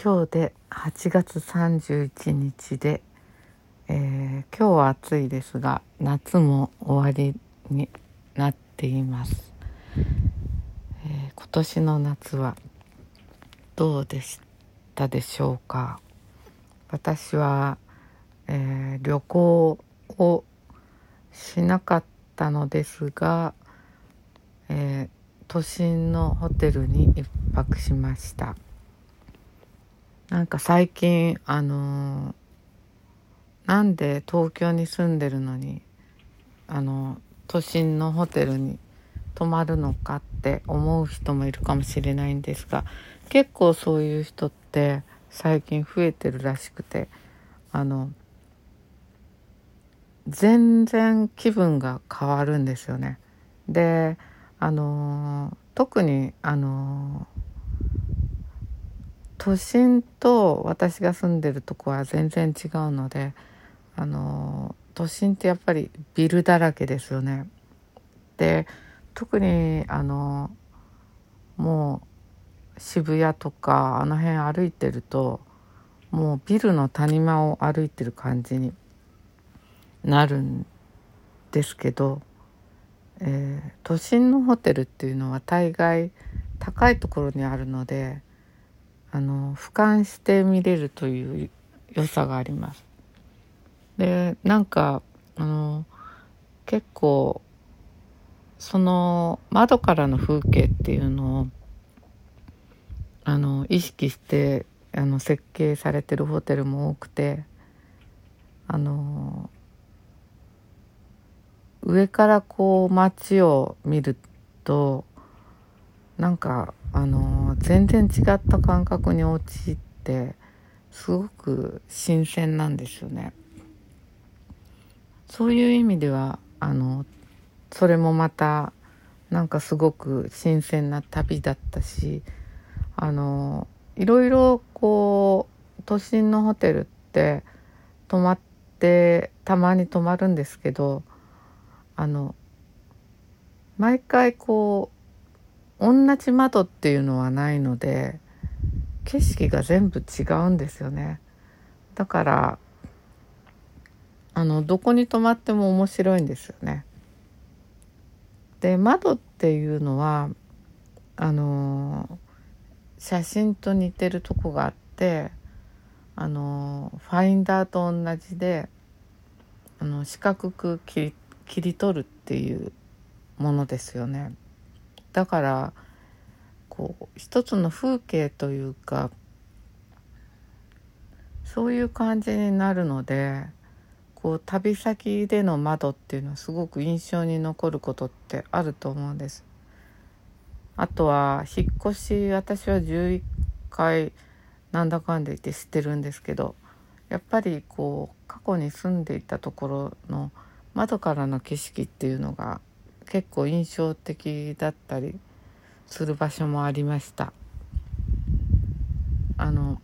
今日で8月31日で、えー、今日は暑いですが夏も終わりになっています、えー、今年の夏はどうでしたでしょうか？私は、えー、旅行をしなかったのですが、え都心のホテルに1泊しました。なんか最近あのなんで東京に住んでるのにあの都心のホテルに泊まるのかって思う人もいるかもしれないんですが結構そういう人って最近増えてるらしくてあの全然気分が変わるんですよね。であの特にあの都心と私が住んでるとこは全然違うのであの都心ってやっぱりビルだらけですよね。で特にあのもう渋谷とかあの辺歩いてるともうビルの谷間を歩いてる感じになるんですけど、えー、都心のホテルっていうのは大概高いところにあるのであの俯瞰して見れるという良さがあります。でなんかあの結構その窓からの風景っていうのをあの意識してあの設計されてるホテルも多くてあの上からこう街を見るとなんかあの全然違った感覚に陥ってすごく新鮮なんですよね。そういう意味ではあのそれもまたなんかすごく新鮮な旅だったしあのいろいろこう都心のホテルって泊まってたまに泊まるんですけどあの毎回こう同じ窓っていうのはないので景色が全部違うんですよねだからあのどこに泊まっても面白いんですよねで窓っていうのはあの写真と似てるとこがあってあのファインダーと同じであの四角く切り切り取るっていうものですよね。だからこう一つの風景というかそういう感じになるのでこう旅先での窓っていうのはすごく印象に残ることってあると思うんです。あとは引っ越し私は11回なんだかんだ言って知ってるんですけどやっぱりこう過去に住んでいたところの窓からの景色っていうのが結構印象的だったりする場所もありました。あの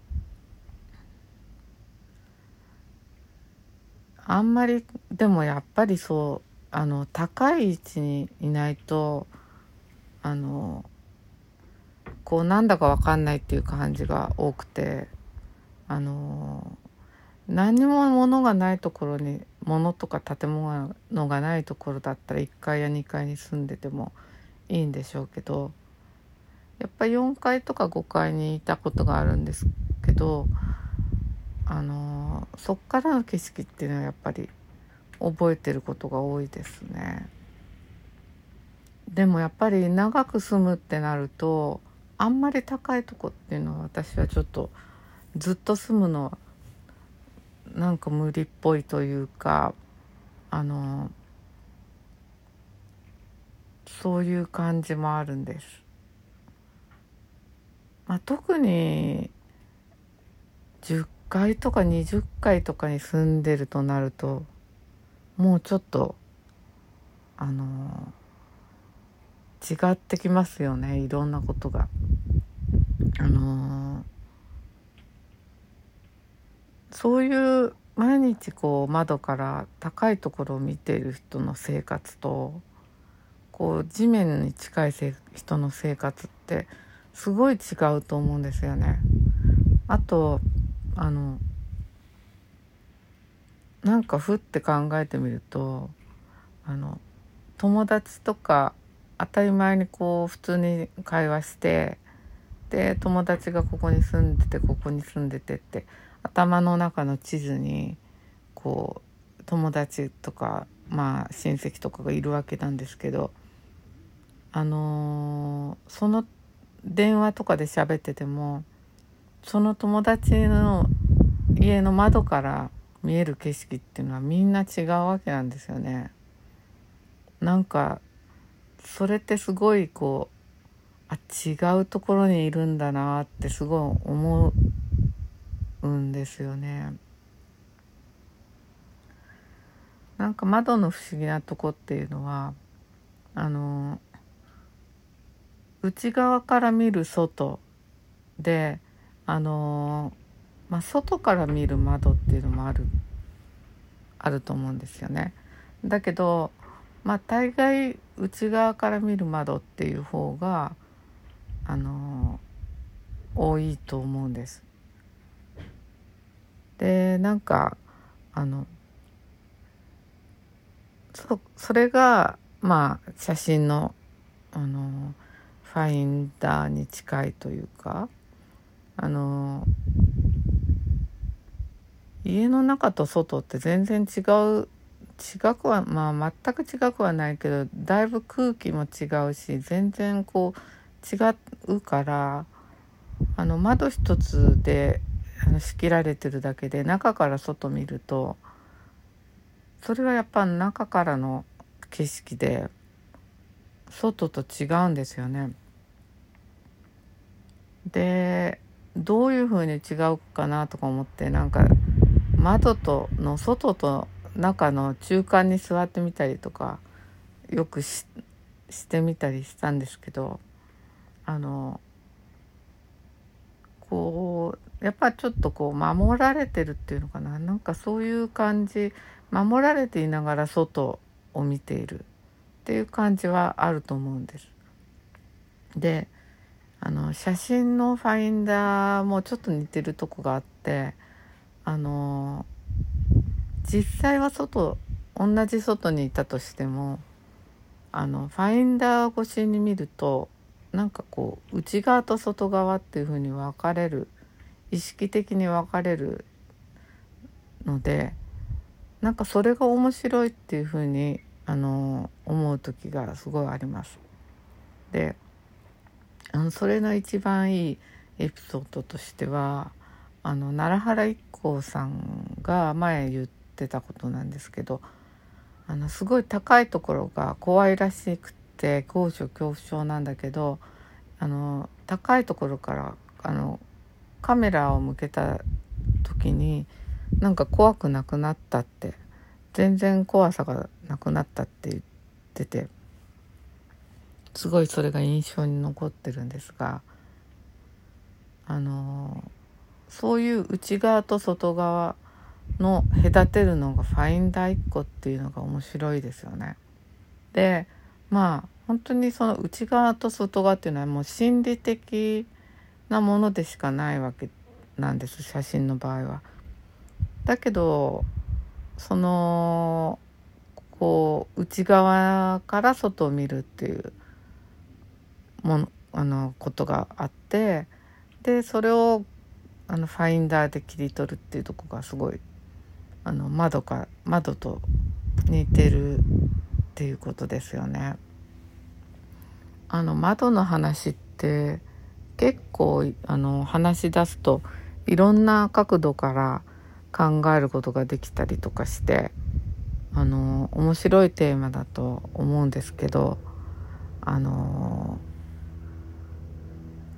あんまりでもやっぱりそうあの高い位置にいないとあのこうなんだか分かんないっていう感じが多くてあの何も物がないところに物とか建物がないところだったら1階や2階に住んでてもいいんでしょうけどやっぱり4階とか5階にいたことがあるんですけどあのそっからの景色っていうのはやっぱり覚えてることが多いですね。でもやっぱり長く住むってなるとあんまり高いとこっていうのは私はちょっとずっと住むのはなんか無理っぽいというかあのそういう感じもあるんです。まあ、特に10階とか20階とかに住んでるとなるともうちょっとあの違ってきますよねいろんなことが。あのそういう毎日こう窓から高いところを見ている人の生活とこう地面に近い人の生活ってすごい違うと思うんですよね。あとあのなんかふって考えてみるとあの友達とか当たり前にこう普通に会話してで友達がここに住んでてここに住んでてって頭の中の地図にこう友達とかまあ親戚とかがいるわけなんですけどあのー、その電話とかで喋っててもその友達の家の窓から見える景色っていうのはみんな違うわけなんですよね。なんかそれってすごいこうあ違うところにいるんだなってすごい思うんですよね。なんか窓の不思議なとこっていうのはあの内側から見る外であのまあ、外から見る窓っていうのもあるあると思うんですよね。だけどまあ大概内側から見る窓っていう方があの多いと思うんです。でなんかあのそそれがまあ写真のあのファインダーに近いというかあの家の中と外って全然違う違くはまあ全く違くはないけどだいぶ空気も違うし全然こう違うからあの窓一つであの仕切られてるだけで中から外見るとそれはやっぱ中からの景色で外と違うんですよね。でどういうふうに違うかなとか思ってなんか窓との外と中の中間に座ってみたりとかよくししてみたりしたんですけどあのこうやっぱちょっとこう守られてるっていうのかななんかそういう感じ守られていながら外を見ているっていう感じはあると思うんです。であの写真のファインダーもちょっと似てるとこがあってあの実際は外同じ外にいたとしてもあのファインダー越しに見るとなんかこう内側と外側っていう風に分かれる意識的に分かれるのでなんかそれが面白いっていう風にあの思う時がすごいあります。であのそれの一番いいエピソードとしてはあの奈良原一行さんが前言ってたことなんですけどあのすごい高いところが怖いらしくって高所恐怖症なんだけどあの高いところからあのカメラを向けた時になんか怖くなくなったって全然怖さがなくなったって言っててすごいそれが印象に残ってるんですがあのそういう内側と外側の隔てるのがファインダー1個っていうのが面白いですよね。でまあ本当にその内側と外側っていうのはもう心理的なものでしかないわけなんです写真の場合は。だけどそのこう内側から外を見るっていうものあのことがあってでそれをあのファインダーで切り取るっていうとこがすごいあの窓か窓と似てるっていうことですよね。あの窓の話って結構あの話し出すといろんな角度から考えることができたりとかしてあの面白いテーマだと思うんですけどあの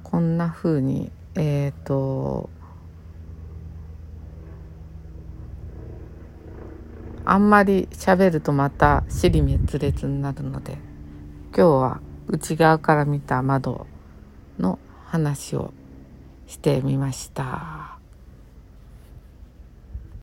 こんな風にえっ、ー、とあんまり喋るとまた尻滅裂になるので今日は内側から見た窓の話をしてみました。